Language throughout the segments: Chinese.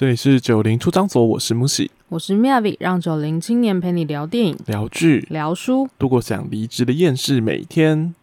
这里是九零出张所，我是木喜，我是 Miavi，让九零青年陪你聊电影、聊剧、聊书，度过想离职的厌世每一天。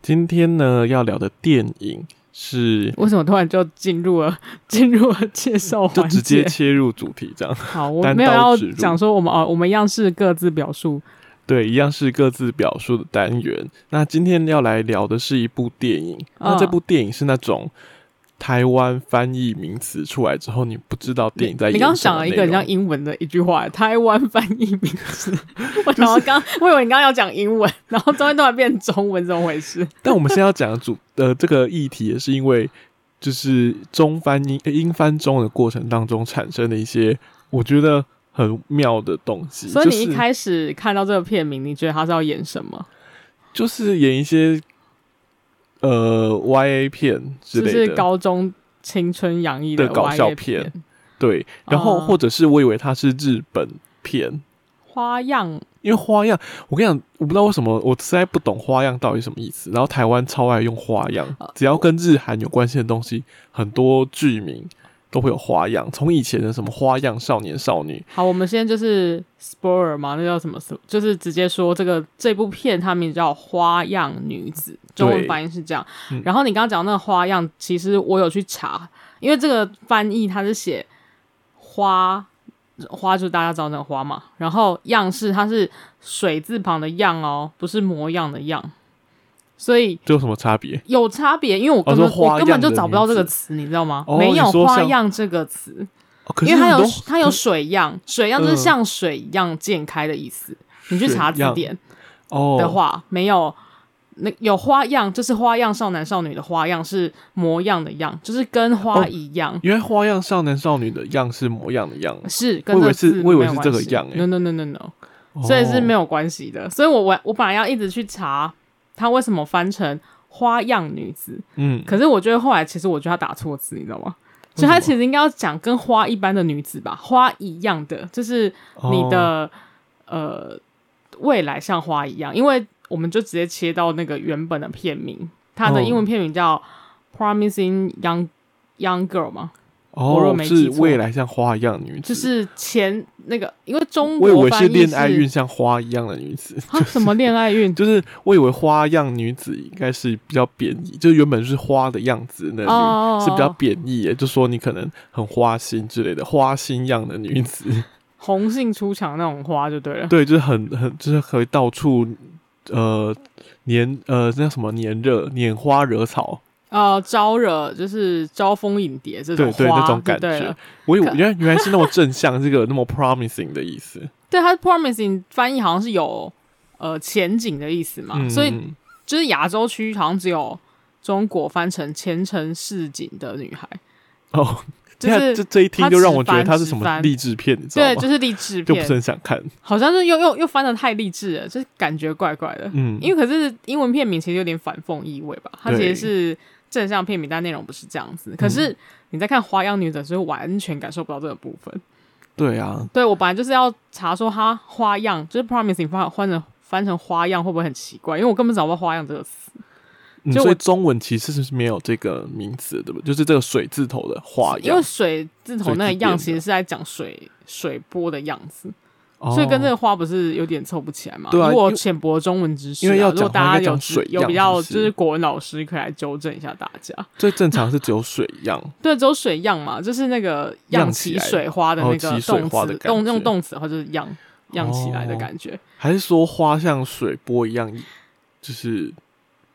今天呢，要聊的电影。是为什么突然就进入了 进入了介绍环节？就直接切入主题这样。好，我没有要讲说我们哦，我们一样是各自表述。对，一样是各自表述的单元。那今天要来聊的是一部电影。哦、那这部电影是那种。台湾翻译名词出来之后，你不知道电影在。你刚刚讲了一个很像英文的一句话，台湾翻译名词。我想要刚，我以为你刚刚要讲英文，然后中间突然变中文，怎么回事？但我们现在要讲的主呃这个议题，也是因为就是中翻英英翻中的过程当中产生的一些我觉得很妙的东西。所以你一开始看到这个片名，你觉得他是要演什么？就是演一些。呃，Y A 片之类的，就是高中青春洋溢的搞笑片，对。然后或者是我以为它是日本片，花样，因为花样，我跟你讲，我不知道为什么，我实在不懂花样到底什么意思。然后台湾超爱用花样，只要跟日韩有关系的东西，很多剧名。都会有花样，从以前的什么花样少年少女。好，我们现在就是 spoiler 嘛，那叫什么？就是直接说这个这部片它名叫《花样女子》，中文翻译是这样。嗯、然后你刚刚讲那个花样，其实我有去查，因为这个翻译它是写花花，就是大家知道那个花嘛。然后样式它是水字旁的样哦，不是模样的样。所以这有什么差别？有差别，因为我根本、哦、我根本就找不到这个词，你知道吗？哦、没有花样这个词，哦、因为它有它有水样，水样就是像水一样溅开的意思。呃、你去查字典哦的话，哦、没有那有花样，就是花样少男少女的花样是模样的样，就是跟花一样。因为、哦、花样少男少女的样是模样的样，是跟我以为是这个样，no no no no no，、哦、所以是没有关系的。所以我我我本来要一直去查。他为什么翻成花样女子？嗯，可是我觉得后来其实我觉得他打错字，你知道吗？所以他其实应该要讲跟花一般的女子吧，花一样的，就是你的、哦、呃未来像花一样。因为我们就直接切到那个原本的片名，它的英文片名叫《Promising Young Young Girl》嘛。哦，是未来像花一样的女子，就是前那个，因为中国我以为是恋爱运像花一样的女子，啊，什么恋爱运？就是我以为花样女子应该是比较贬义，就是原本是花的样子，那女是比较贬义，就说你可能很花心之类的，花心样的女子，红杏出墙那种花就对了，对，就是很很就是可以到处呃黏呃那什么黏热拈花惹草。呃，招惹就是招蜂引蝶这种花，对对，那种感觉。我以为原来原来是那么正向，这个那么 promising 的意思。对，它 promising 翻译好像是有呃前景的意思嘛，嗯、所以就是亚洲区好像只有中国翻成前程似锦的女孩。哦，就是这这一听就让我觉得它是什么励志片，你知道吗？对，就是励志片，就不是很想看。好像是又又又翻的太励志了，就是感觉怪怪的。嗯，因为可是英文片名其实有点反讽意味吧，它其实是。正向片名，但内容不是这样子。可是你在看《花样女子》时候，完全感受不到这个部分。对啊，对我本来就是要查说它花样，就是 promising 翻换成翻成花样会不会很奇怪？因为我根本找不到花样这个词。嗯、所以中文其实是没有这个名词，对不对？就是这个水字头的花样，因为水字头那个样其实是在讲水水波的样子。所以跟这个花不是有点凑不起来吗？对啊，我浅薄中文知识，因为要如果大家有水有比较就是国文老师可以来纠正一下大家。最正常是只有水样，对，只有水样嘛，就是那个漾起水花的那个动词，动用动词的话就是漾漾起来的感觉，还是说花像水波一样，就是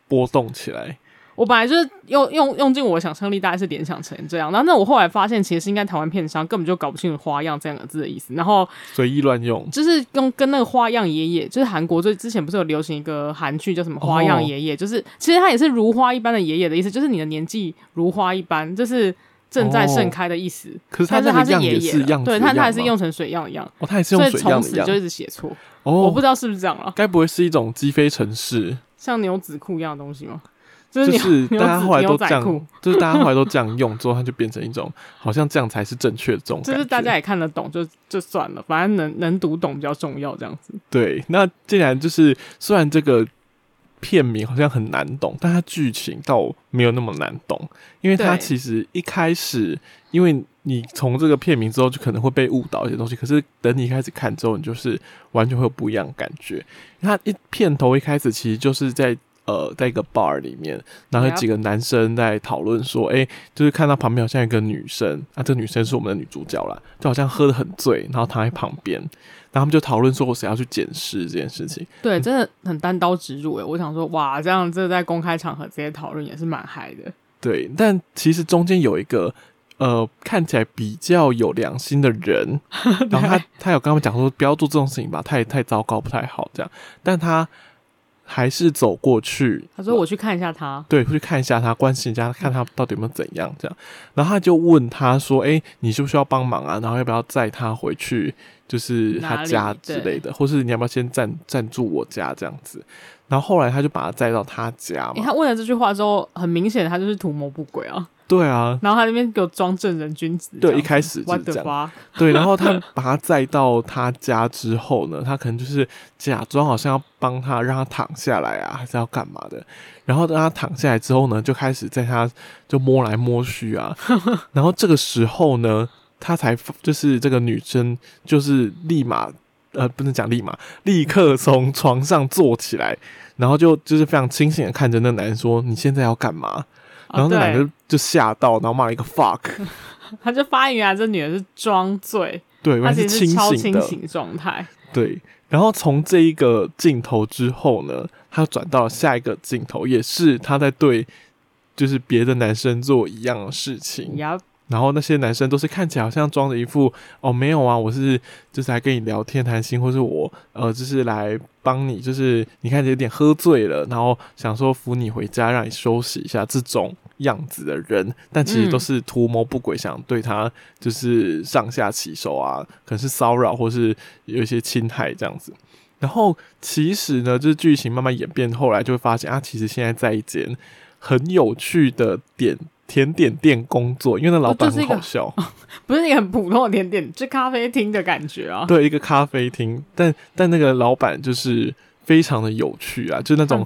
波动起来？我本来就是用用用尽我的想象力，大概是联想成这样。然后那我后来发现，其实是应该台湾片商根本就搞不清楚“花样”这两个字的意思，然后随意乱用，就是用跟那个“花样爷爷”，就是韩国最之前不是有流行一个韩剧叫什么“花样爷爷”，哦、就是其实它也是如花一般的爷爷的意思，就是你的年纪如花一般，就是正在盛开的意思。哦、可是他是爷爷，对，他他还是用成水样一样，哦，他也是用水样一样，所以从此就一直写错。哦，我不知道是不是这样了，该不会是一种积非成是，像牛仔裤一样的东西吗？就是大家后来都这样，就是大家后来都这样用之后，它就变成一种好像这样才是正确的这种。就是大家也看得懂，就就算了，反正能能读懂比较重要，这样子。对，那既然就是虽然这个。片名好像很难懂，但它剧情倒没有那么难懂，因为它其实一开始，因为你从这个片名之后就可能会被误导一些东西，可是等你开始看之后，你就是完全会有不一样的感觉。它一片头一开始其实就是在呃，在一个 bar 里面，然后有几个男生在讨论说，哎、欸，就是看到旁边好像一个女生，啊，这个女生是我们的女主角啦，就好像喝的很醉，然后躺在旁边。然后他们就讨论说，我谁要去捡尸这件事情。对，真的很单刀直入诶。我想说，哇，这样这在公开场合直接讨论也是蛮嗨的。对，但其实中间有一个呃，看起来比较有良心的人，然后他他有跟他们讲说，不要做这种事情吧，太太糟糕，不太好这样。但他。还是走过去，他说：“我去看一下他。”对，去看一下他，关心一下，看他到底有没有怎样这样。然后他就问他说：“哎、欸，你需不需要帮忙啊？然后要不要载他回去，就是他家之类的，或是你要不要先暂暂住我家这样子？”然后后来他就把他载到他家嘛。欸、他问了这句话之后，很明显他就是图谋不轨啊。对啊，然后他那边给我装正人君子。对，一开始就是这样。对，然后他把他载到他家之后呢，他可能就是假装好像要帮他，让他躺下来啊，还是要干嘛的？然后等他躺下来之后呢，就开始在他就摸来摸去啊。然后这个时候呢，他才就是这个女生就是立马呃，不能讲立马，立刻从床上坐起来，然后就就是非常清醒的看着那男人说：“你现在要干嘛？”然后那男的就吓到，然后骂了一个 fuck，他就发现原来这女的是装醉，对，原来是清醒清醒状态。对，然后从这一个镜头之后呢，他转到了下一个镜头，也是他在对，就是别的男生做一样的事情。Yep. 然后那些男生都是看起来好像装着一副哦，没有啊，我是就是来跟你聊天谈心，或是我呃就是来帮你，就是你看有点喝醉了，然后想说扶你回家，让你休息一下这种样子的人，但其实都是图谋不轨，想对他就是上下其手啊，可能是骚扰或是有一些侵害这样子。然后其实呢，就是剧情慢慢演变，后来就会发现啊，其实现在在一间很有趣的点。甜点店工作，因为那老板很好笑，不是一个很普通的甜点，是咖啡厅的感觉啊。对，一个咖啡厅，但但那个老板就是非常的有趣啊，就那种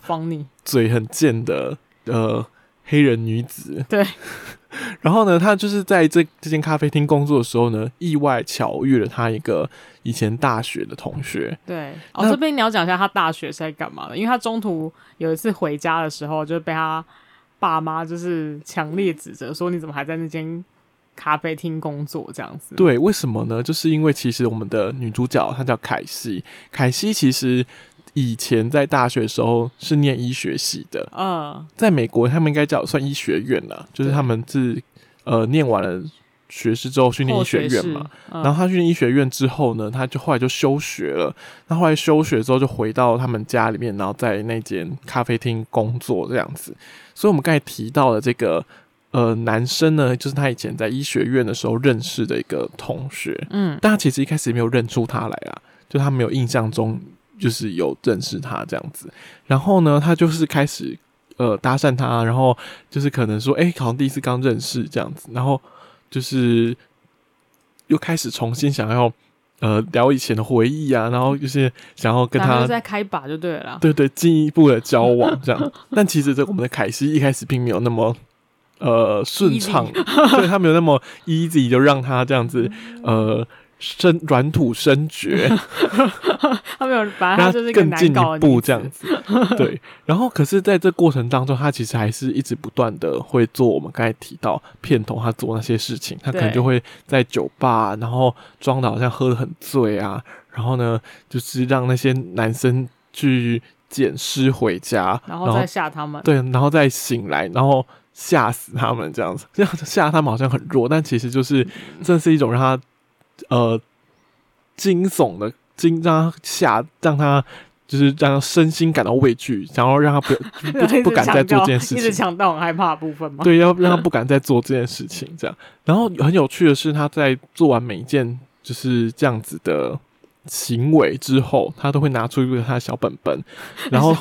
嘴很贱的呃黑人女子。对，然后呢，他就是在这这间咖啡厅工作的时候呢，意外巧遇了他一个以前大学的同学。对，哦，这边你要讲一下他大学是在干嘛的，因为他中途有一次回家的时候就被他。爸妈就是强烈指责说：“你怎么还在那间咖啡厅工作？”这样子。对，为什么呢？就是因为其实我们的女主角她叫凯西，凯西其实以前在大学的时候是念医学系的。嗯，在美国他们应该叫算医学院了，就是他们是呃念完了。学士之后去念医学院嘛，嗯、然后他去念医学院之后呢，他就后来就休学了。那后来休学之后就回到他们家里面，然后在那间咖啡厅工作这样子。所以，我们刚才提到的这个呃男生呢，就是他以前在医学院的时候认识的一个同学。嗯，但他其实一开始也没有认出他来啊，就他没有印象中就是有认识他这样子。然后呢，他就是开始呃搭讪他，然后就是可能说，哎、欸，好像第一次刚认识这样子，然后。就是又开始重新想要呃聊以前的回忆啊，然后就是想要跟他再开把就对了，对对，进一步的交往这样。但其实这我们的凯西一开始并没有那么呃顺畅，对他没有那么 easy，就让他这样子呃。生软土深绝，他没有，反正他就是更进一步这样子。对，然后可是在这过程当中，他其实还是一直不断的会做我们刚才提到片头他做那些事情。他可能就会在酒吧，然后装的好像喝的很醉啊，然后呢，就是让那些男生去捡尸回家，然后再吓他们。对，然后再醒来，然后吓死他们这样子。这样吓他们好像很弱，但其实就是这是一种让他。呃，惊悚的惊，让他吓，让他就是让他身心感到畏惧，然后让他不 不不敢再做这件事情，一直强调很害怕的部分吗？对，要让他不敢再做这件事情，这样。然后很有趣的是，他在做完每一件就是这样子的行为之后，他都会拿出一个他的小本本，然后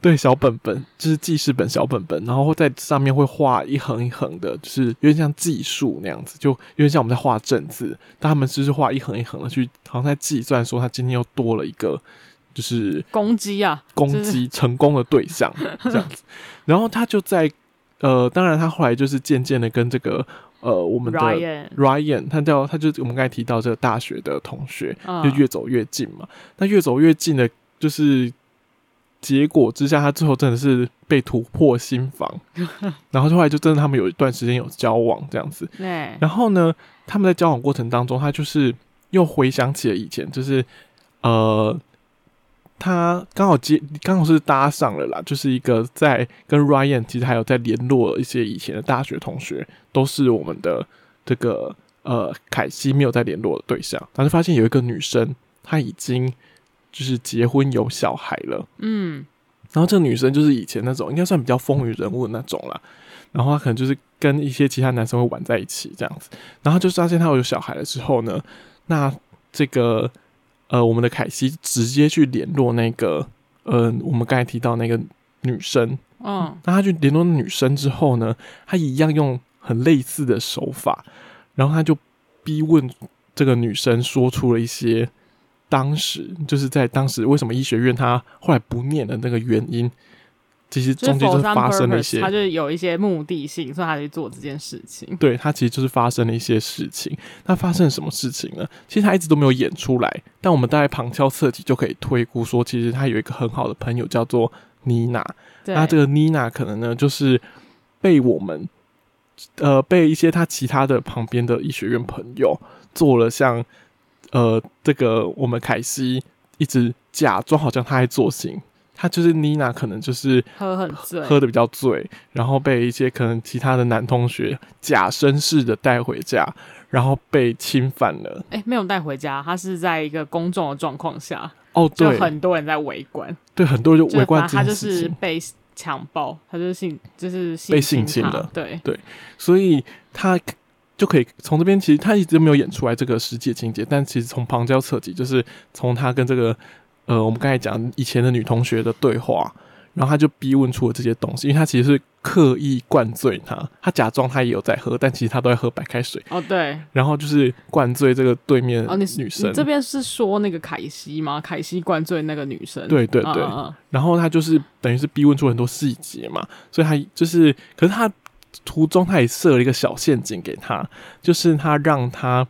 对小本本就是记事本小本本，然后在上面会画一横一横的，就是有点像计数那样子，就有点像我们在画正字，但他们就是画一横一横的去，好像在计算说他今天又多了一个就是攻击啊，攻击成功的对象这样子，然后他就在呃，当然他后来就是渐渐的跟这个。呃，我们的 Ryan，他叫他就我们刚才提到这个大学的同学，就越走越近嘛。那越走越近的，就是结果之下，他最后真的是被突破心房，然后后来就真的他们有一段时间有交往这样子。然后呢，他们在交往过程当中，他就是又回想起了以前，就是呃。他刚好接，刚好是搭上了啦，就是一个在跟 Ryan 其实还有在联络一些以前的大学同学，都是我们的这个呃凯西没有在联络的对象。但是发现有一个女生，她已经就是结婚有小孩了，嗯，然后这个女生就是以前那种应该算比较风云人物的那种啦，然后她可能就是跟一些其他男生会玩在一起这样子，然后就发现她有小孩了之后呢，那这个。呃，我们的凯西直接去联络那个，呃，我们刚才提到那个女生，嗯，那他去联络女生之后呢，他一样用很类似的手法，然后他就逼问这个女生，说出了一些当时就是在当时为什么医学院他后来不念的那个原因。其实中间就是发生了一些，他就有一些目的性，所以他去做这件事情。对，他其实就是发生了一些事情。那发生了什么事情呢？其实他一直都没有演出来，但我们大概旁敲侧击就可以推估说，其实他有一个很好的朋友叫做妮娜。那这个妮娜可能呢，就是被我们呃被一些他其他的旁边的医学院朋友做了像呃这个我们凯西一直假装好像他在做戏。他就是妮娜，可能就是喝很醉，喝的比较醉，然后被一些可能其他的男同学假绅士的带回家，然后被侵犯了。哎、欸，没有带回家，他是在一个公众的状况下。哦，对，很多人在围观。对，很多人就围观。他就是被强暴，他就是性，就是性被性侵了。对对，所以他就可以从这边，其实他一直没有演出来这个实际情节，但其实从旁敲侧击，就是从他跟这个。呃，我们刚才讲以前的女同学的对话，然后他就逼问出了这些东西，因为他其实是刻意灌醉她，他假装他也有在喝，但其实他都在喝白开水。哦，对。然后就是灌醉这个对面女生。哦、你，你这边是说那个凯西吗？凯西灌醉那个女生。对对对。嗯嗯，然后他就是等于是逼问出很多细节嘛，所以他就是，可是他途中他也设了一个小陷阱给他，就是他让他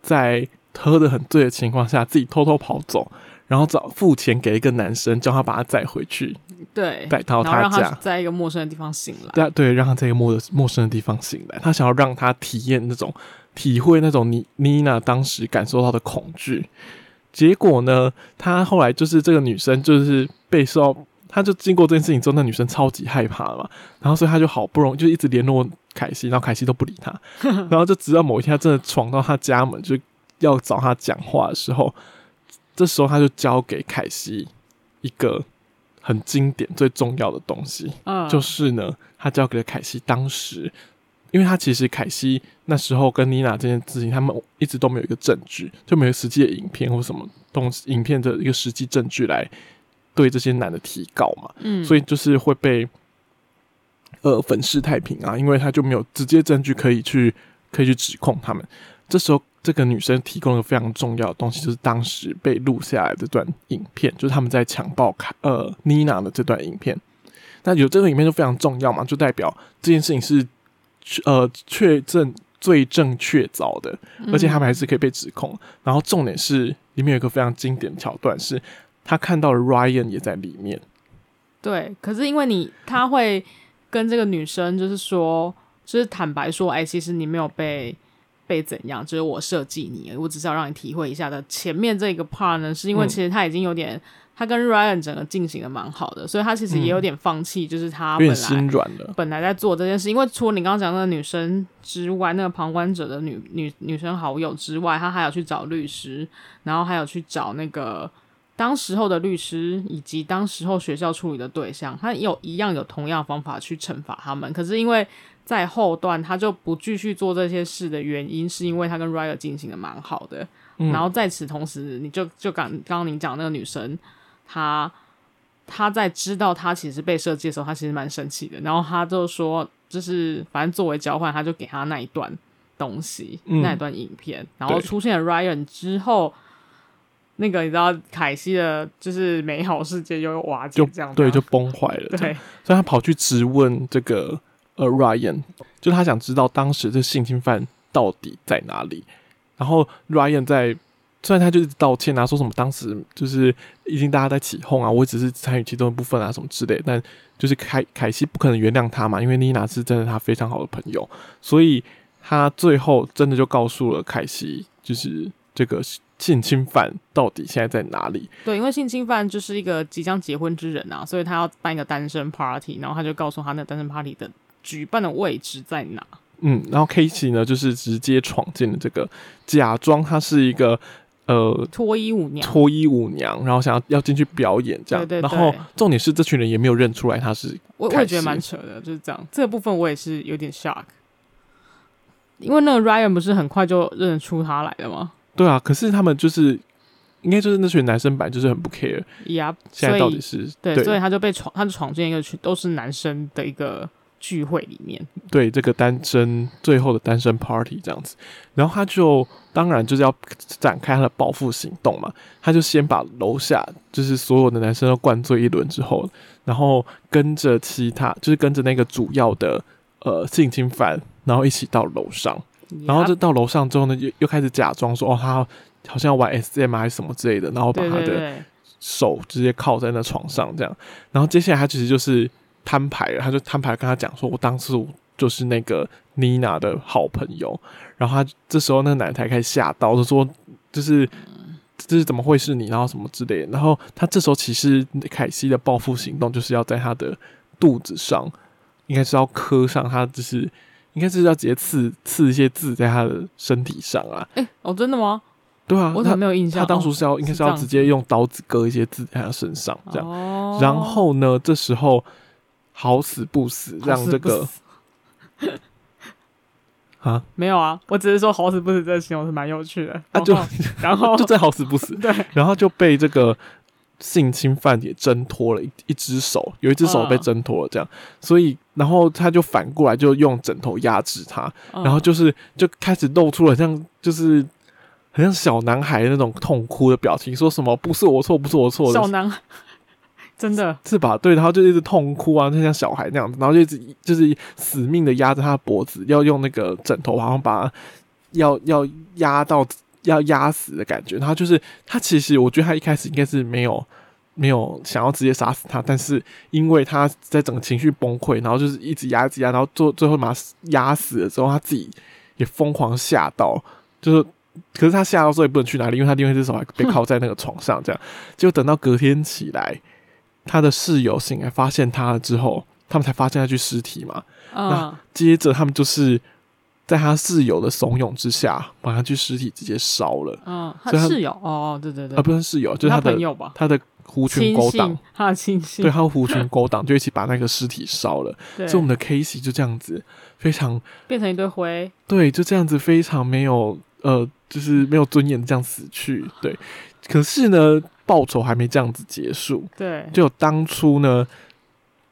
在喝的很醉的情况下，自己偷偷跑走。然后找付钱给一个男生，叫他把他载回去，对，带到他家，他在一个陌生的地方醒来。对对，让他在一个陌陌生的地方醒来。他想要让他体验那种，体会那种妮妮娜当时感受到的恐惧。结果呢，他后来就是这个女生就是被受到，他就经过这件事情之后，那女生超级害怕嘛。然后所以他就好不容易就一直联络凯西，然后凯西都不理他。然后就直到某一天，他真的闯到他家门，就要找他讲话的时候。这时候，他就交给凯西一个很经典、最重要的东西，嗯，就是呢，他交给了凯西。当时，因为他其实凯西那时候跟妮娜这件事情，他们一直都没有一个证据，就没有实际的影片或什么东西，影片的一个实际证据来对这些男的提告嘛，嗯，所以就是会被呃粉饰太平啊，因为他就没有直接证据可以去可以去指控他们。这时候。这个女生提供了个非常重要的东西，就是当时被录下来的这段影片，就是他们在强暴卡呃妮娜的这段影片。那有这个影片就非常重要嘛，就代表这件事情是呃确证罪证确凿的，而且他们还是可以被指控。嗯、然后重点是里面有一个非常经典的桥段，是他看到了 Ryan 也在里面。对，可是因为你他会跟这个女生就是说，就是坦白说，哎，其实你没有被。被怎样？就是我设计你，我只是要让你体会一下的。前面这个 part 呢，是因为其实他已经有点，嗯、他跟 Ryan 整个进行的蛮好的，所以他其实也有点放弃，就是他本来心软了，本来在做这件事。因为除了你刚刚讲那个女生之外，那个旁观者的女女女生好友之外，他还有去找律师，然后还有去找那个当时候的律师，以及当时候学校处理的对象，他有一样有同样的方法去惩罚他们。可是因为在后段，他就不继续做这些事的原因，是因为他跟 Ryan 进行的蛮好的，然后在此同时，你就就刚刚刚您讲那个女生，她她在知道她其实被设计的时候，她其实蛮生气的。然后她就说，就是反正作为交换，她就给她那一段东西，嗯、那一段影片。然后出现了 Ryan 之后，那个你知道凯西的，就是美好世界又瓦解，这样对，就崩坏了。对，所以他跑去质问这个 Ryan，就他想知道当时这性侵犯到底在哪里。然后 Ryan 在，虽然他就是道歉啊，说什么当时就是已经大家在起哄啊，我只是参与其中的部分啊，什么之类。但就是凯凯西不可能原谅他嘛，因为妮娜是真的他非常好的朋友，所以他最后真的就告诉了凯西，就是这个性侵犯到底现在在哪里？对，因为性侵犯就是一个即将结婚之人啊，所以他要办一个单身 party，然后他就告诉他那单身 party 的举办的位置在哪。嗯，然后 k a s e y 呢，就是直接闯进了这个，假装她是一个呃脱衣舞娘，脱衣舞娘，然后想要要进去表演这样。对对对。然后重点是这群人也没有认出来他是。我我也觉得蛮扯的，就是这样。这个部分我也是有点 shock，因为那个 Ryan 不是很快就认出他来了吗？对啊，可是他们就是应该就是那群男生版就是很不 care。呀，现在到底是对，对，所以他就被闯，他就闯进一个群都是男生的一个。聚会里面，对这个单身最后的单身 party 这样子，然后他就当然就是要展开他的报复行动嘛，他就先把楼下就是所有的男生都灌醉一轮之后，然后跟着其他就是跟着那个主要的呃性侵犯，然后一起到楼上，然后就到楼上之后呢，又又开始假装说哦，他好像要玩 SM 还是什么之类的，然后把他的手直接靠在那床上这样，然后接下来他其实就是。摊牌了，他就摊牌跟他讲说：“我当时就是那个妮娜的好朋友。”然后他这时候那个男才开始吓到，就说：“就是这是怎么会是你？然后什么之类的。”然后他这时候其实凯西的报复行动就是要在他的肚子上，应该是要刻上他，就是应该是要直接刺刺一些字在他的身体上啊。哎、哦，真的吗？对啊，我怎么没有印象？他当初是要、应该是要直接用刀子割一些字在他身上，这样。然后呢，这时候。好死不死，让这个 啊，没有啊，我只是说好死不死这个形容是蛮有趣的。啊，就然后 就再好死不死，对，然后就被这个性侵犯也挣脱了一一只手，有一只手被挣脱了，这样，所以然后他就反过来就用枕头压制他，然后就是就开始露出了像就是很像小男孩那种痛哭的表情，说什么不是我错，不是我错，小男孩。真的是吧？对，然后就一直痛哭啊，就像小孩那样子，然后就一直就是死命的压着他的脖子，要用那个枕头，好像把要要压到要压死的感觉。然后就是他其实，我觉得他一开始应该是没有没有想要直接杀死他，但是因为他在整个情绪崩溃，然后就是一直压一直压，然后最最后把他压死了之后，他自己也疯狂吓到，就是可是他吓到之后也不能去哪里，因为他另外一只手还被铐在那个床上，这样就等到隔天起来。他的室友醒来发现他了之后，他们才发现那具尸体嘛。嗯、那接着他们就是在他室友的怂恿之下，把那具尸体直接烧了。嗯，他室友哦，对对对，啊，不是室友，就是他的他朋友吧？他的狐群狗党，他的亲戚，对，他的狐群狗党 就一起把那个尸体烧了。所以我们的 Casey 就这样子非常变成一堆灰。对，就这样子非常没有呃，就是没有尊严这样死去。对，可是呢。报仇还没这样子结束，对，就当初呢，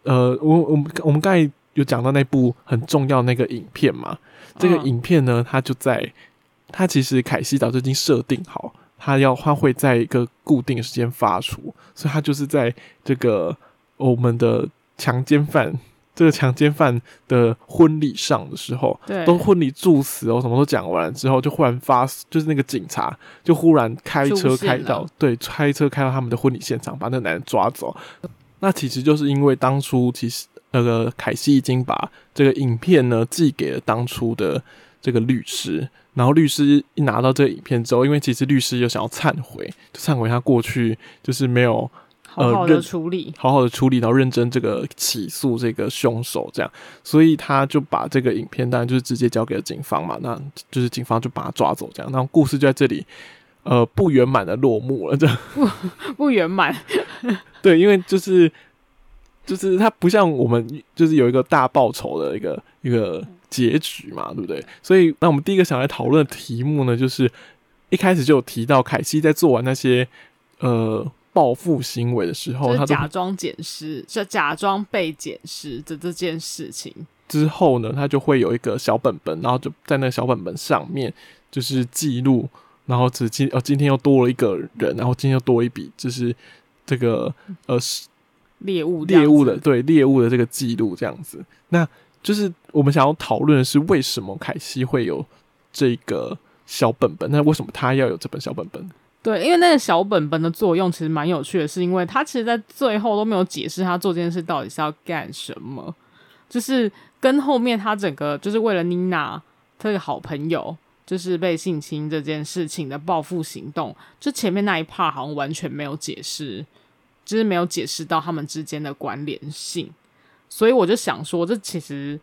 呃，我我们我们刚才有讲到那部很重要那个影片嘛，这个影片呢，它就在，它其实凯西早就已经设定好，它要它会在一个固定时间发出，所以它就是在这个我们的强奸犯。这个强奸犯的婚礼上的时候，对，都婚礼祝词哦，什么都讲完了之后，就忽然发，就是那个警察就忽然开车开到，对，开车开到他们的婚礼现场，把那个男人抓走。那其实就是因为当初其实那个凯西已经把这个影片呢寄给了当初的这个律师，然后律师一拿到这个影片之后，因为其实律师又想要忏悔，就忏悔他过去就是没有。好好的处理，好好的处理，然后认真这个起诉这个凶手，这样，所以他就把这个影片，当然就是直接交给了警方嘛，那就是警方就把他抓走，这样，然后故事就在这里，呃，不圆满的落幕了，这样，不不圆满，对，因为就是就是他不像我们，就是有一个大报仇的一个一个结局嘛，对不对？所以，那我们第一个想来讨论的题目呢，就是一开始就有提到，凯西在做完那些呃报复行为的时候，他假装捡尸，就假装被捡尸的这件事情之后呢，他就会有一个小本本，然后就在那个小本本上面就是记录，然后只今哦今天又多了一个人，然后今天又多一笔，就是这个呃猎物猎物的对猎物的这个记录这样子。那就是我们想要讨论的是，为什么凯西会有这个。小本本，那为什么他要有这本小本本？对，因为那个小本本的作用其实蛮有趣的，是因为他其实，在最后都没有解释他做这件事到底是要干什么，就是跟后面他整个就是为了妮娜这个好朋友就是被性侵这件事情的报复行动，就前面那一 part 好像完全没有解释，就是没有解释到他们之间的关联性，所以我就想说，这其实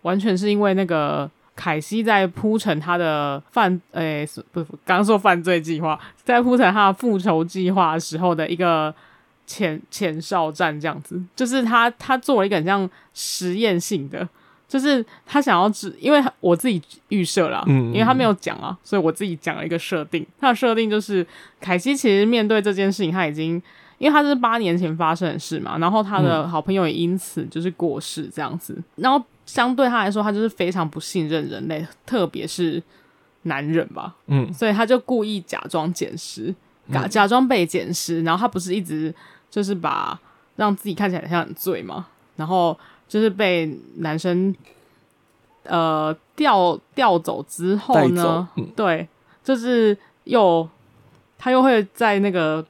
完全是因为那个。凯西在铺陈他的犯，诶、欸，不，刚刚说犯罪计划，在铺陈他的复仇计划时候的一个前前哨战，这样子，就是他他做了一个很像实验性的，就是他想要只，因为我自己预设了，嗯，因为他没有讲啊，所以我自己讲了一个设定，他的设定就是凯西其实面对这件事情，他已经。因为他是八年前发生的事嘛，然后他的好朋友也因此就是过世这样子，嗯、然后相对他来说，他就是非常不信任人类，特别是男人吧，嗯，所以他就故意假装捡尸，假假装被捡尸，然后他不是一直就是把让自己看起来像很醉嘛，然后就是被男生呃调调走之后呢，嗯、对，就是又他又会在那个。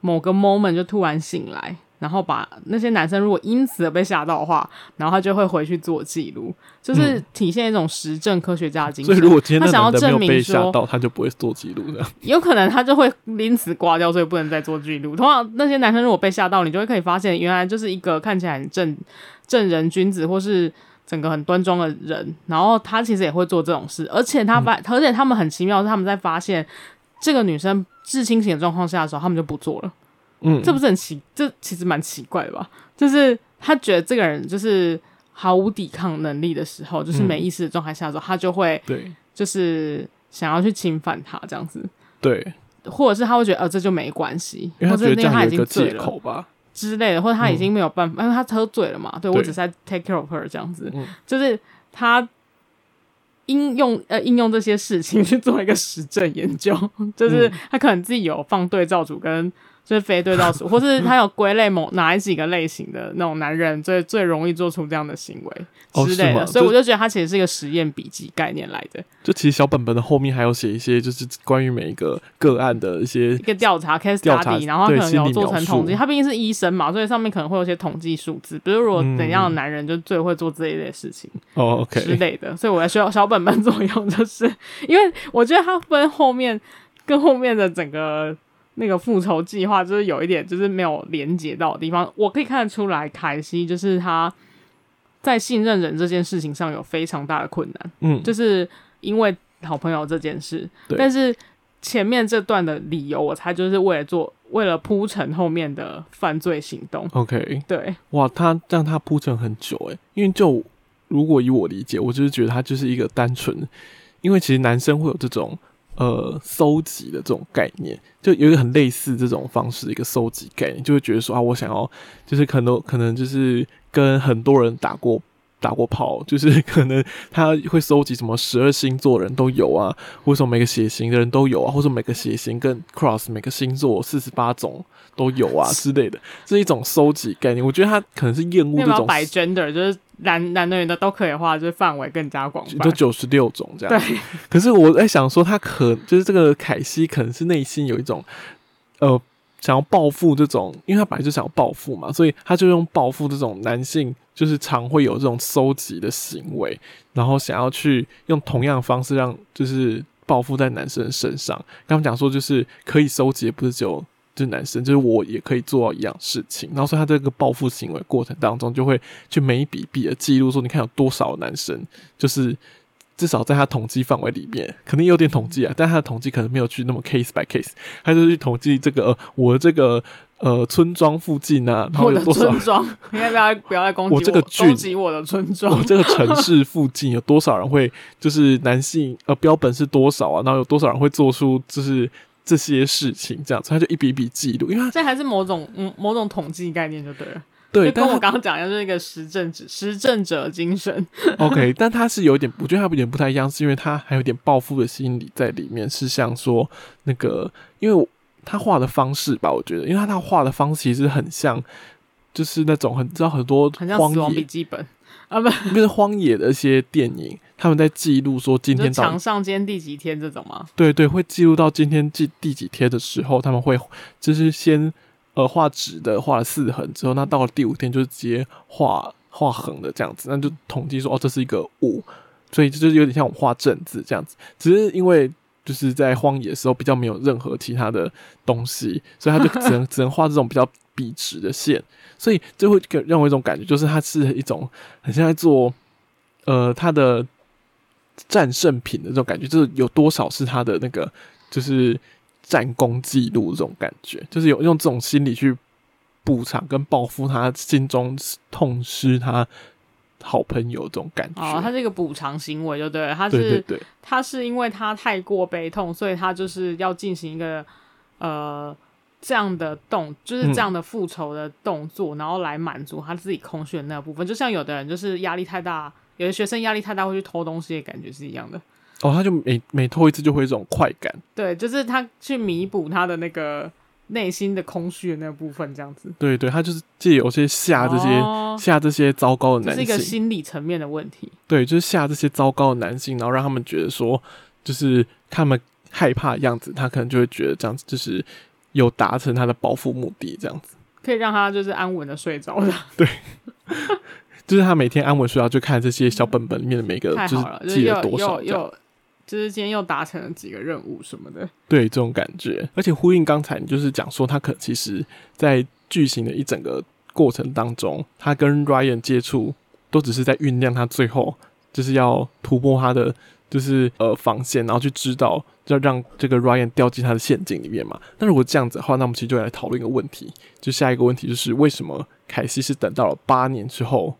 某个 moment 就突然醒来，然后把那些男生如果因此而被吓到的话，然后他就会回去做记录，就是体现一种实证科学家的精神。所以如果今天他想要证明说，到他就不会做记录的，有可能他就会因此挂掉，所以不能再做记录。同样，那些男生如果被吓到，你就会可以发现，原来就是一个看起来很正正人君子，或是整个很端庄的人，然后他其实也会做这种事，而且他发，嗯、而且他们很奇妙是，他们在发现这个女生。致清醒的状况下的时候，他们就不做了。嗯，这不是很奇？这其实蛮奇怪的吧？就是他觉得这个人就是毫无抵抗能力的时候，就是没意识的状态下的时候，他就会对，就是想要去侵犯他这样子。对，或者是他会觉得，呃，这就没关系，因为他觉得他已经借口吧之类的，或者他已经没有办法，因为他喝醉了嘛。对，我只是在 take care of her 这样子，就是他。应用呃应用这些事情去做一个实证研究，就是他可能自己有放对照组跟就是非对照组，或是他有归类某哪几个类型的那种男人最最容易做出这样的行为之类的，哦、所以我就觉得他其实是一个实验笔记概念来的。就其实小本本的后面还有写一些就是关于每一个个案的一些一个调查 case study，然后他可能有做成统计。他毕竟是医生嘛，所以上面可能会有一些统计数字，比如如果怎样的男人就最会做这一类事情哦，OK 之类的。所以我在需要小本本作用，就是因为我觉得他分后面跟后面的整个。那个复仇计划就是有一点就是没有连接到的地方，我可以看得出来，凯西就是他在信任人这件事情上有非常大的困难，嗯，就是因为好朋友这件事，对但是前面这段的理由，我猜就是为了做，为了铺陈后面的犯罪行动。OK，对，哇，他让他铺陈很久诶，因为就如果以我理解，我就是觉得他就是一个单纯，因为其实男生会有这种。呃，搜集的这种概念，就有一个很类似这种方式的一个搜集概念，就会觉得说啊，我想要，就是可能可能就是跟很多人打过打过炮，就是可能他会收集什么十二星座的人都有啊，或者说每个血型的人都有啊，或者每个血型跟 cross 每个星座四十八种都有啊之类的，这是一种收集概念。我觉得他可能是厌恶这种摆 gender 就是。男男的女的都可以的话，就是范围更加广泛，就九十六种这样。对，可是我在想说，他可就是这个凯西，可能是内心有一种呃想要报复这种，因为他本来就想要报复嘛，所以他就用报复这种男性，就是常会有这种收集的行为，然后想要去用同样的方式让就是报复在男生身上。刚刚讲说，就是可以收集，不是只有。是男生，就是我也可以做到一样事情，然后所以他这个报复行为过程当中，就会去每一笔笔的记录，说你看有多少男生，就是至少在他统计范围里面，肯定有点统计啊，但他的统计可能没有去那么 case by case，他就去统计这个、呃、我的这个呃村庄附近啊，然后有多少村庄？你要不要不要来攻击我？我这个郡攻击我的村庄？我这个城 市附近有多少人会就是男性呃标本是多少啊？然后有多少人会做出就是这些事情这样子？他就一笔一笔记录，因为这还是某种嗯某种统计概念就对了。对，跟我刚刚讲的就是一个实证者，实证者精神。OK，但他是有点，我觉得他有点不太一样，是因为他还有点报复的心理在里面，是像说那个，因为他画的方式吧，我觉得，因为他他画的方式其实很像，就是那种很知道很多很像死亡笔记本啊，不，就是荒野的一些电影，他们在记录说今天墙上今天第几天这种吗？对对，会记录到今天第第几天的时候，他们会就是先。呃，画直的画了四横之后，那到了第五天就是直接画画横的这样子，那就统计说哦，这是一个五，所以这就是有点像我们画正字这样子。只是因为就是在荒野的时候比较没有任何其他的东西，所以他就只能 只能画这种比较笔直的线，所以就会给让我一种感觉，就是它是一种很像在做呃他的战胜品的这种感觉，就是有多少是他的那个就是。战功记录这种感觉，就是有用这种心理去补偿跟报复他心中痛失他好朋友这种感觉。哦，他是一个补偿行为，就对了。他是对对对，他是因为他太过悲痛，所以他就是要进行一个呃这样的动，就是这样的复仇的动作，嗯，然后来满足他自己空虚的那个部分。就像有的人就是压力太大，有的学生压力太大会去偷东西的感觉是一样的。哦，他就每每偷一次就会有这种快感，对，就是他去弥补他的那个内心的空虚的那个部分，这样子。对对，他就是借由些吓这些吓、哦、这些糟糕的男性，是一个心理层面的问题。对，就是吓这些糟糕的男性，然后让他们觉得说，就是他们害怕的样子，他可能就会觉得这样子就是有达成他的报复目的，这样子可以让他就是安稳的睡着了。对。就是他每天安稳睡觉，就看这些小本本里面的每个，就是记了多少，又就是今天又达成了几个任务什么的。对，这种感觉，而且呼应刚才你就是讲说，他可其实在剧情的一整个过程当中，他跟 Ryan 接触都只是在酝酿他最后就是要突破他的就是呃防线，然后去知道要让这个 Ryan 掉进他的陷阱里面嘛。那如果这样子的话，那我们其实就来讨论一个问题，就下一个问题就是为什么凯西是等到了八年之后？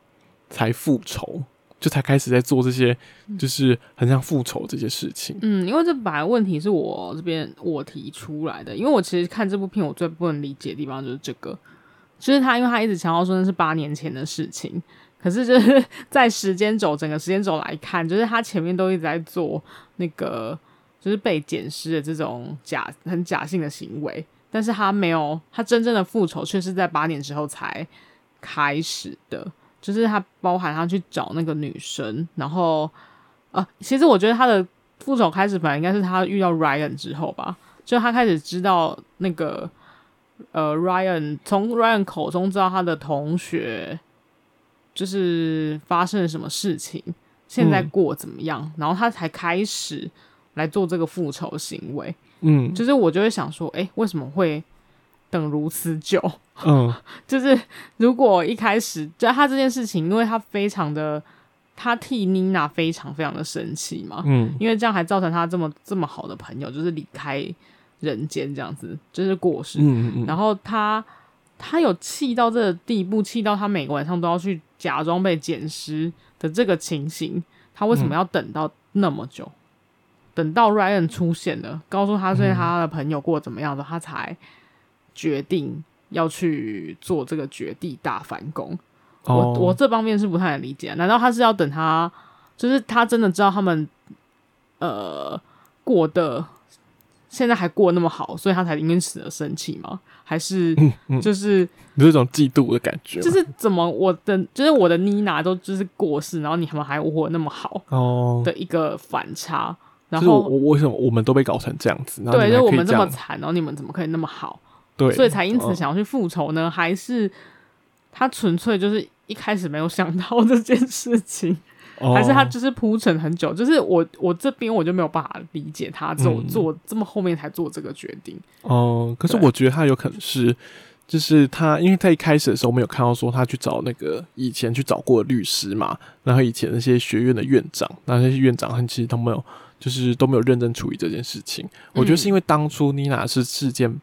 才复仇，就才开始在做这些，就是很像复仇这些事情。嗯，因为这本来问题是我这边我提出来的，因为我其实看这部片，我最不能理解的地方就是这个，就是他，因为他一直强调说那是八年前的事情，可是就是 在时间轴整个时间轴来看，就是他前面都一直在做那个，就是被捡尸的这种假很假性的行为，但是他没有，他真正的复仇却是在八年之后才开始的。就是他包含他去找那个女生，然后啊，其实我觉得他的复仇开始本来应该是他遇到 Ryan 之后吧，就他开始知道那个呃 Ryan 从 Ryan 口中知道他的同学就是发生了什么事情，现在过怎么样，嗯、然后他才开始来做这个复仇行为。嗯，就是我就会想说，哎、欸，为什么会？等如此久，嗯，就是如果一开始就他这件事情，因为他非常的，他替妮娜非常非常的生气嘛，嗯，因为这样还造成他这么这么好的朋友就是离开人间这样子，就是过世，嗯嗯，然后他他有气到这个地步，气到他每个晚上都要去假装被捡尸的这个情形，他为什么要等到那么久？嗯、等到 Ryan 出现了，告诉他最近他的朋友过怎么样的，他才。决定要去做这个绝地大反攻，我、oh. 我这方面是不太能理解。难道他是要等他，就是他真的知道他们呃过得现在还过那么好，所以他才因此而生气吗？还是就是有一种嫉妒的感觉？就是怎么我的就是我的妮娜都就是过世，然后你们还活那么好哦的一个反差。Oh. 然后我为什么我们都被搞成这样子？对，就我们这么惨，然后你们怎么可以那么好？对，所以才因此想要去复仇呢？哦、还是他纯粹就是一开始没有想到这件事情？哦、还是他就是铺陈很久？就是我我这边我就没有办法理解他做、嗯、做这么后面才做这个决定。哦，可是我觉得他有可能是，就是他因为他一开始的时候我们有看到说他去找那个以前去找过的律师嘛，然后以前那些学院的院长，那些院长他其实都没有，就是都没有认真处理这件事情。嗯、我觉得是因为当初妮娜是事件。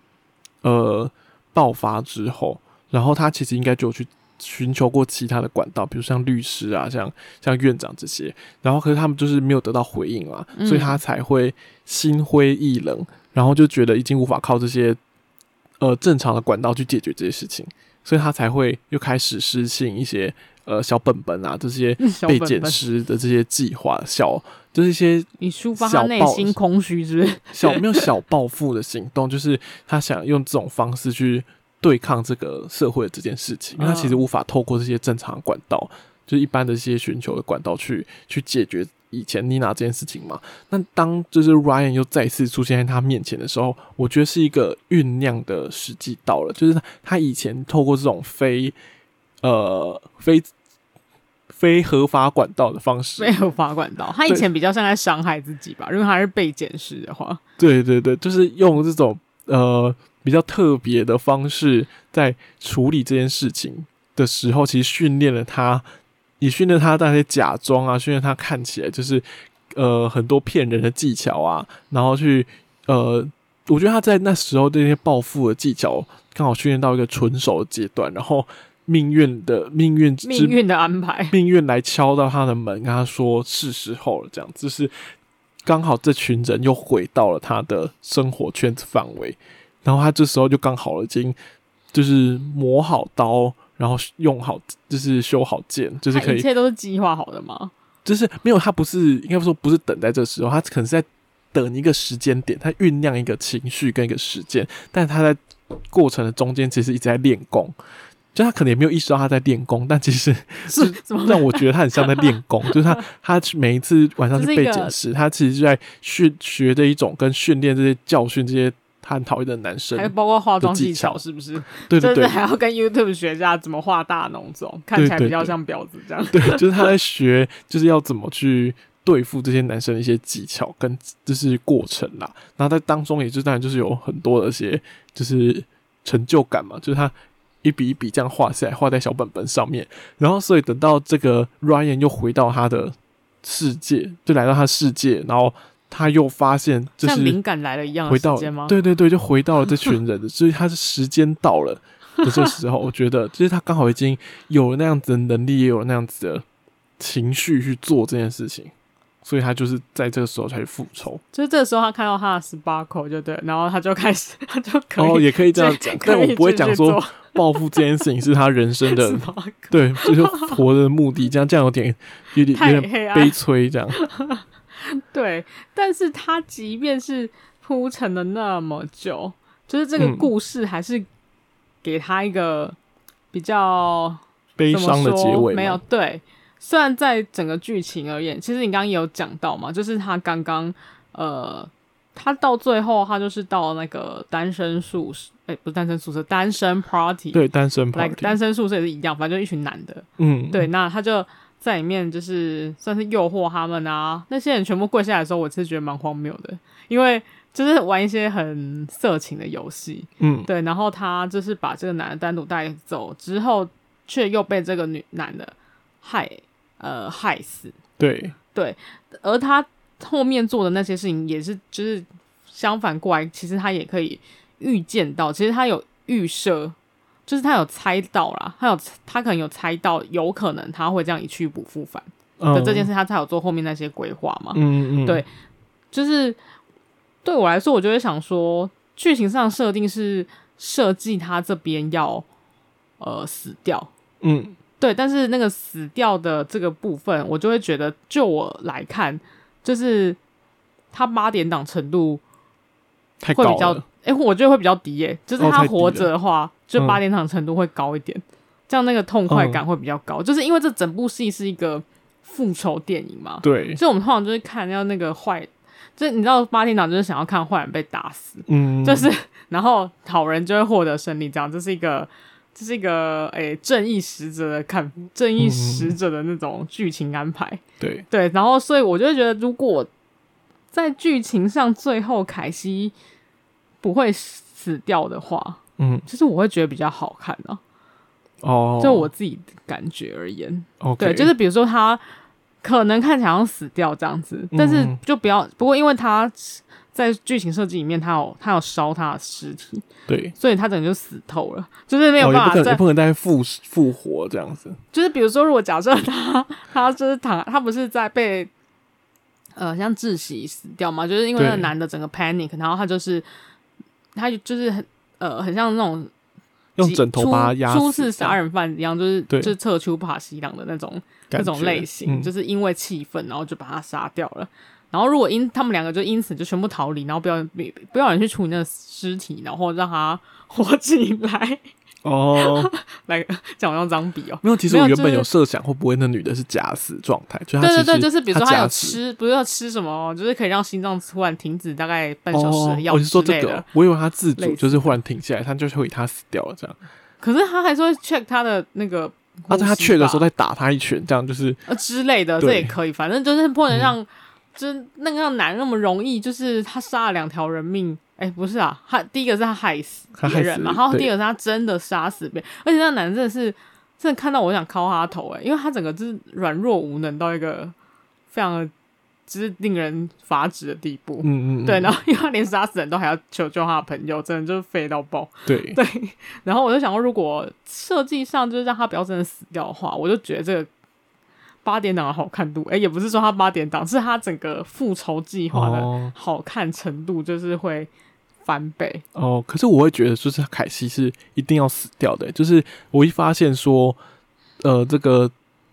呃，爆发之后，然后他其实应该就去寻求过其他的管道，比如像律师啊，像像院长这些，然后可是他们就是没有得到回应啊，嗯、所以他才会心灰意冷，然后就觉得已经无法靠这些呃正常的管道去解决这些事情，所以他才会又开始实行一些呃小本本啊这些 被捡尸的这些计划，小就是一些你抒发他内心空虚，是不是？小没有小报复的行动，就是他想用这种方式去。对抗这个社会的这件事情，因为他其实无法透过这些正常管道，嗯、就是一般的这些寻求的管道去去解决以前妮娜这件事情嘛。那当就是 Ryan 又再次出现在他面前的时候，我觉得是一个酝酿的时机到了。就是他以前透过这种非呃非非合法管道的方式，非合法管道，他以前比较像在伤害自己吧。如果他是被检视的话，对对对，就是用这种呃。比较特别的方式，在处理这件事情的时候，其实训练了他，也训练他那些假装啊，训练他看起来就是呃很多骗人的技巧啊，然后去呃，我觉得他在那时候这些暴富的技巧刚好训练到一个纯熟的阶段，然后命运的命运命运的安排，命运来敲到他的门，跟他说是时候了，这样就是刚好这群人又回到了他的生活圈子范围。然后他这时候就刚好已经就是磨好刀，然后用好就是修好剑，就是可以，一切都是计划好的吗？就是没有，他不是应该说不是等在这时候，他可能是在等一个时间点，他酝酿一个情绪跟一个时间，但他在过程的中间其实一直在练功，就他可能也没有意识到他在练功，但其实 是让我觉得他很像在练功，就是他他每一次晚上去背检视，他其实就在训学的一种跟训练这些教训这些。他很讨厌的男生，还有包括化妆技巧，是不是？对对对，还要跟 YouTube 学一下怎么画大浓妆，看起来比较像婊子这样。对，就是他在学，就是要怎么去对付这些男生的一些技巧跟就是过程啦。然后在当中，也就当然就是有很多的一些就是成就感嘛，就是他一笔一笔这样画下来，画在小本本上面。然后，所以等到这个 Ryan 又回到他的世界，就来到他世界，然后。他又发现，就是灵感来了一样，回到对对对，就回到了这群人的，所以他是时间到了的这时候，我觉得就是他刚好已经有了那样子的能力，也有那样子的情绪去做这件事情，所以他就是在这个时候才去复仇。就是这个时候，他看到他的 sparkle 就对，然后他就开始，他就可以哦，也可以这样讲，但我不会讲说报复这件事情是他人生的，对，就是活的目的，这样这样有点有点有点悲催这样。对，但是他即便是铺陈了那么久，就是这个故事还是给他一个比较悲伤的结尾。没有，对，虽然在整个剧情而言，其实你刚刚也有讲到嘛，就是他刚刚呃，他到最后他就是到那个单身宿舍，哎，不是单身宿舍，单身 party，对，单身 party，、like、单身宿舍也是一样，反正就一群男的，嗯，对，那他就。在里面就是算是诱惑他们啊，那些人全部跪下来的时候，我其实觉得蛮荒谬的，因为就是玩一些很色情的游戏，嗯，对，然后他就是把这个男的单独带走之后，却又被这个女男的害呃害死，对对，而他后面做的那些事情也是就是相反过来，其实他也可以预见到，其实他有预设。就是他有猜到啦，他有他可能有猜到，有可能他会这样一去不复返的这件事，他才有做后面那些规划嘛。嗯嗯，对，就是对我来说，我就会想说，剧情上设定是设计他这边要呃死掉，嗯，对，但是那个死掉的这个部分，我就会觉得，就我来看，就是他八点档程度会比较。哎、欸，我觉得会比较低耶、欸，就是他活着的话，哦、就八点档程度会高一点，嗯、这样那个痛快感会比较高。嗯、就是因为这整部戏是一个复仇电影嘛，对，所以我们通常就是看要那个坏，就你知道八点档就是想要看坏人被打死，嗯，就是 然后好人就会获得胜利，这样这是一个这是一个诶、欸、正义使者的看正义使者的那种剧情安排，嗯、对对，然后所以我就会觉得，如果在剧情上最后凯西。不会死掉的话，嗯，其实我会觉得比较好看。哦，就我自己的感觉而言对，就是比如说他可能看起来像死掉这样子，嗯、但是就不要。不过因为他在剧情设计里面，他有他有烧他的尸体，对，所以他整个就死透了，就是没有办法再、不可能再复复活这样子。就是比如说，如果假设他他就是躺，他不是在被呃像窒息死掉嘛？就是因为那个男的整个 panic，然后他就是他就是很呃很像那种。用枕头把他压死，初次杀人犯一样，就是就是撤出帕西朗的那种那种类型，嗯、就是因为气愤，然后就把他杀掉了。然后如果因他们两个就因此就全部逃离，然后不要不要人去处理那个尸体，然后让他活起来。哦，来讲用脏笔哦，没有。其实我原本有设想，会不会那女的是假死状态？就对对对，就是比如说她有吃，不是要吃什么，就是可以让心脏突然停止大概半小时的药。我是说这个，我以为她自主就是忽然停下来，她就是会以她死掉了这样。可是她还是会 check 她的那个，他在她 check 的时候再打她一拳，这样就是呃之类的，这也可以。反正就是不能让，就是那个让男那么容易，就是他杀了两条人命。哎，不是啊，他第一个是他害死别人嘛，然后第二个是他真的杀死别人，而且那个男人真的是真的看到我想敲他头，哎，因为他整个就是软弱无能到一个非常的，就是令人发指的地步。嗯嗯，对，然后因为他连杀死人都还要求救他的朋友，真的就是废到爆。对 对，然后我就想说，如果设计上就是让他不要真的死掉的话，我就觉得这个八点档的好看度，哎，也不是说他八点档，是他整个复仇计划的好看程度，就是会。翻倍哦，可是我会觉得，就是凯西是一定要死掉的。就是我一发现说，呃，这个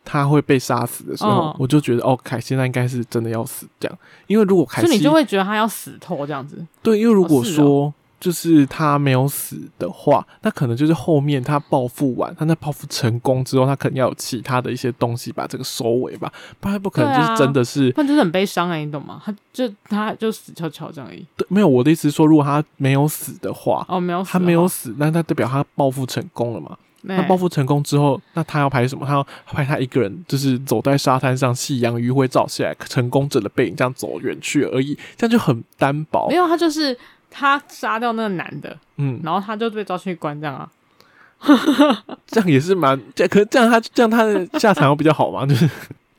他会被杀死的时候，哦、我就觉得，哦，凯西那应该是真的要死这样。因为如果凯西，所以你就会觉得他要死透这样子。对，因为如果说。就是他没有死的话，那可能就是后面他报复完，他那报复成功之后，他可能要有其他的一些东西把这个收尾吧，不然不可能就是真的是，他、啊、就是很悲伤啊，你懂吗？他就他就死翘翘这样而已。对，没有我的意思是说，如果他没有死的话，哦，没有，他没有死，那他代表他报复成功了嘛？那报复成功之后，那他要拍什么？他要拍他一个人，就是走在沙滩上，夕阳余晖照下来，成功者的背影这样走远去而已，这样就很单薄。没有，他就是。他杀掉那个男的，嗯，然后他就被抓去关，这样啊，这样也是蛮，这可是这样他这样他的下场会比较好吗？就是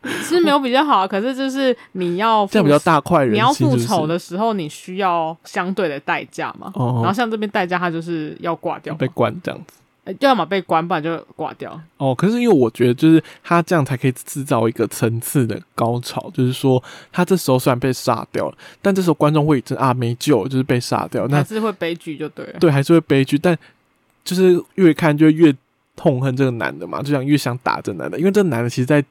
其实没有比较好，可是就是你要这样比较大块人，你要复仇的时候，你需要相对的代价嘛。哦，然后像这边代价，他就是要挂掉，被关这样子。就要么被关，不然就挂掉。哦，可是因为我觉得，就是他这样才可以制造一个层次的高潮，就是说他这时候虽然被杀掉了，但这时候观众会觉得啊没救，就是被杀掉，那还是会悲剧就对了。对，还是会悲剧，但就是越看就越痛恨这个男的嘛，就想越想打这男的，因为这个男的其实在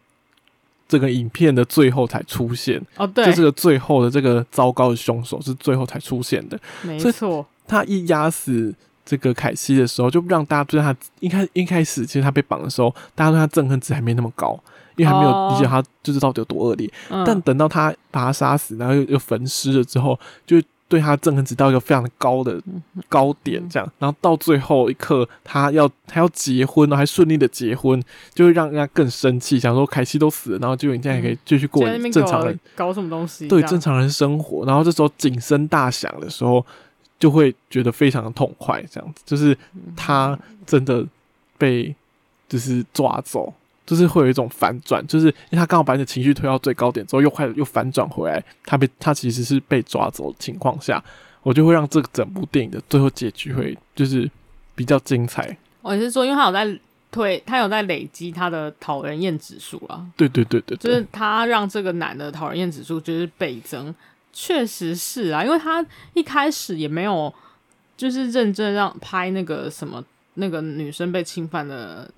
这个影片的最后才出现。哦，对，就这个最后的这个糟糕的凶手是最后才出现的，没错，他一压死。这个凯西的时候，就让大家对他一开一开始，其实他被绑的时候，大家对他憎恨值还没那么高，因为还没有理解他就是到底有多恶劣。哦、但等到他把他杀死，然后又又焚尸了之后，就对他憎恨值到一个非常的高的高点，这样。然后到最后一刻，他要他要结婚了，还顺利的结婚，就会让人家更生气，想说凯西都死了，然后就你现在可以继续过正常人搞什么东西？对，正常人生活。然后这时候警声大响的时候。就会觉得非常的痛快，这样子就是他真的被就是抓走，就是会有一种反转，就是因为他刚好把你的情绪推到最高点之后，又快又反转回来，他被他其实是被抓走的情况下，我就会让这个整部电影的最后结局会就是比较精彩。我是说，因为他有在推，他有在累积他的讨人厌指数啊。对对对对，就是他让这个男的讨人厌指数就是倍增。确实是啊，因为他一开始也没有就是认真让拍那个什么那个女生被侵犯的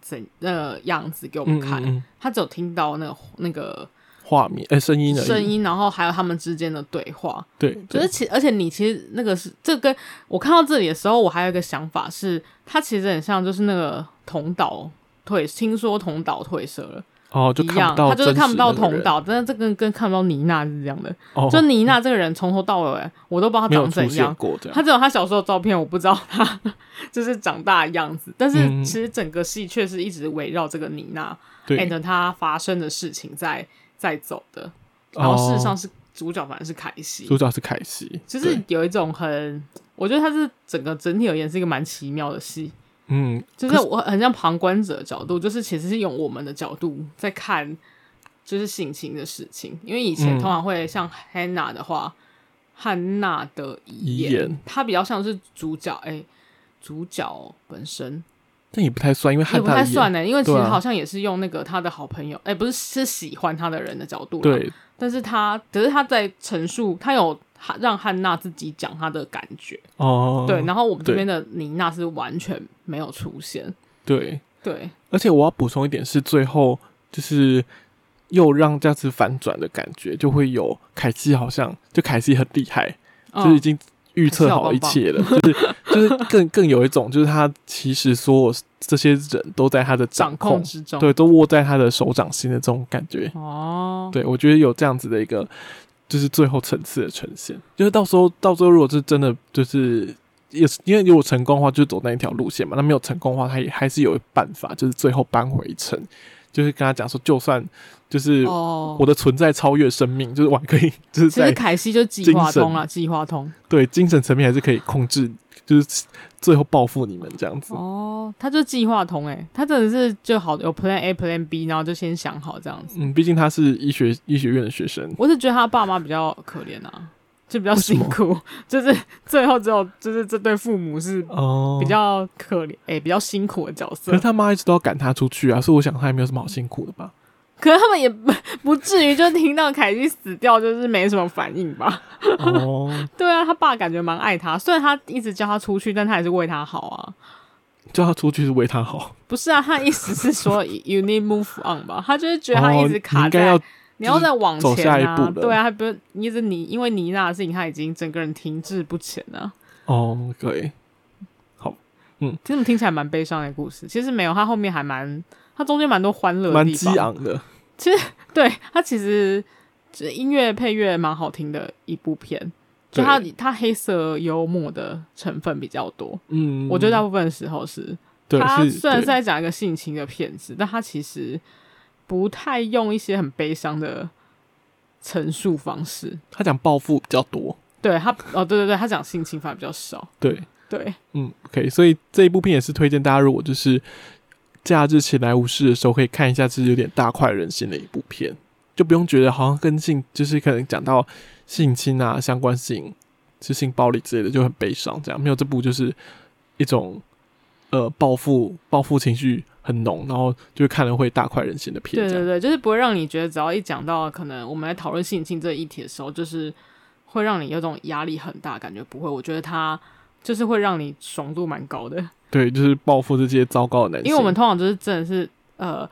怎呃样子给我们看，嗯嗯，他只有听到那个那个画面哎声音的声音，然后还有他们之间的对话。对，就是其而且你其实那个是这跟我看到这里的时候，我还有一个想法是，他其实很像就是那个同岛退，听说同岛退社了。哦，就看不到，他就是看不到同岛，但是这个跟看不到妮娜是这样的。哦，就妮娜这个人从头到尾，我都不知道她长怎样。他只有他小时候的照片，我不知道他 就是长大的样子。但是其实整个戏确实一直围绕这个妮娜，and 他发生的事情在在走的。然后事实上是主角反而是凯西，主角是凯西，就是有一种很，我觉得他是整个整体而言是一个蛮奇妙的戏。嗯，就是我很像旁观者的角度，就是其实是用我们的角度在看，就是性侵的事情。因为以前通常会像 Hannah 的话，汉娜的遗言，他比较像是主角，哎、欸，主角本身，但也不太算，因为汉娜也不太算呢、欸，因为其实好像也是用那个他的好朋友，哎、啊欸，不是是喜欢他的人的角度，对，但是他只是他在陈述，他有让汉娜自己讲他的感觉，哦，对，然后我们这边的妮娜是完全没有出现，对。对，而且我要补充一点是，最后就是。又让这样子反转的感觉，就会有凯西好像就凯西很厉害，哦、就已经预测好一切了，就是就是更更有一种就是他其实所有这些人都在他的掌控，掌控之中，对，都握在他的手掌心的这种感觉。哦，对，我觉得有这样子的一个就是最后层次的呈现，就是到时候到时候如果是真的就是也是因为如果成功的话，就走那一条路线嘛，那没有成功的话，他也还是有办法，就是最后扳回一城，就是跟他讲说，就算。就是我的存在超越生命，oh. 就是我还可以，就是在。其实凯西就计划通了，计划通。对，精神层面还是可以控制，就是最后报复你们这样子。哦，oh, 他就计划通诶，他真的是就好有 Plan A、Plan B，然后就先想好这样子。嗯，毕竟他是医学医学院的学生。我是觉得他爸妈比较可怜啊，就比较辛苦，就是最后只有就是这对父母是比较可怜诶、欸，比较辛苦的角色。可是他妈一直都要赶他出去啊，所以我想他也没有什么好辛苦的吧。可是他们也不不至于就听到凯西死掉就是没什么反应吧？哦，对啊，他爸感觉蛮爱他，虽然他一直叫他出去，但他还是为他好啊。叫他出去是为他好？不是啊，他意思是说 you need move on 吧？他就是觉得他一直卡在，哦、你，要再往前啊。走下一步对啊，他不是一直你因为妮娜的事情，他已经整个人停滞不前了。哦，可以，好，嗯，其实听起来蛮悲伤的故事，其实没有，他后面还蛮。他中间蛮多欢乐，蛮激昂的。其实，对他其实音乐配乐蛮好听的一部片。就他他黑色幽默的成分比较多。嗯，我觉得大部分的时候是。对，它虽然是在讲一个性情的片子，但他其实不太用一些很悲伤的陈述方式。他讲报复比较多。对他哦，对对对，他讲性情反而比较少。对对，嗯，OK，所以这一部片也是推荐大家，如果就是。假日闲来无事的时候，可以看一下，这是有点大快人心的一部片，就不用觉得好像跟性，就是可能讲到性侵啊、相关性、是性暴力之类的，就很悲伤。这样没有这部就是一种呃报复、报复情绪很浓，然后就看了会大快人心的片。对对对，就是不会让你觉得只要一讲到可能我们来讨论性侵这个议题的时候，就是会让你有种压力很大感觉。不会，我觉得它就是会让你爽度蛮高的。对，就是报复这些糟糕的男性。因为我们通常就是真的是，呃，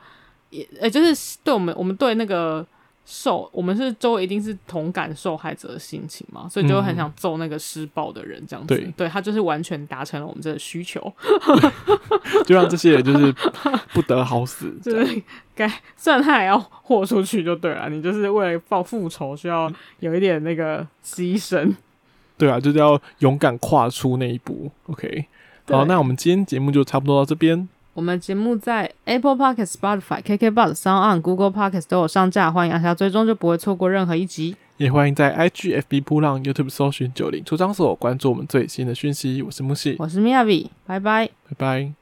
也，呃，就是对我们，我们对那个受，我们是周围一定是同感受害者的心情嘛，所以就很想揍那个施暴的人，这样子。对，对他就是完全达成了我们这个需求，就让这些人就是不得好死。就是该，虽然他还要豁出去就对了，你就是为了报复仇，需要有一点那个牺牲。对啊，就是要勇敢跨出那一步。OK。好，那我们今天节目就差不多到这边。我们节目在 Apple Podcast、Spotify、KKBox、SoundOn、Google Podcast 都有上架，欢迎按下追踪，就不会错过任何一集。也欢迎在 IG、FB、扑浪、YouTube 搜寻“九零出张所”，关注我们最新的讯息。我是木西，我是 Miyavi，拜拜，拜拜。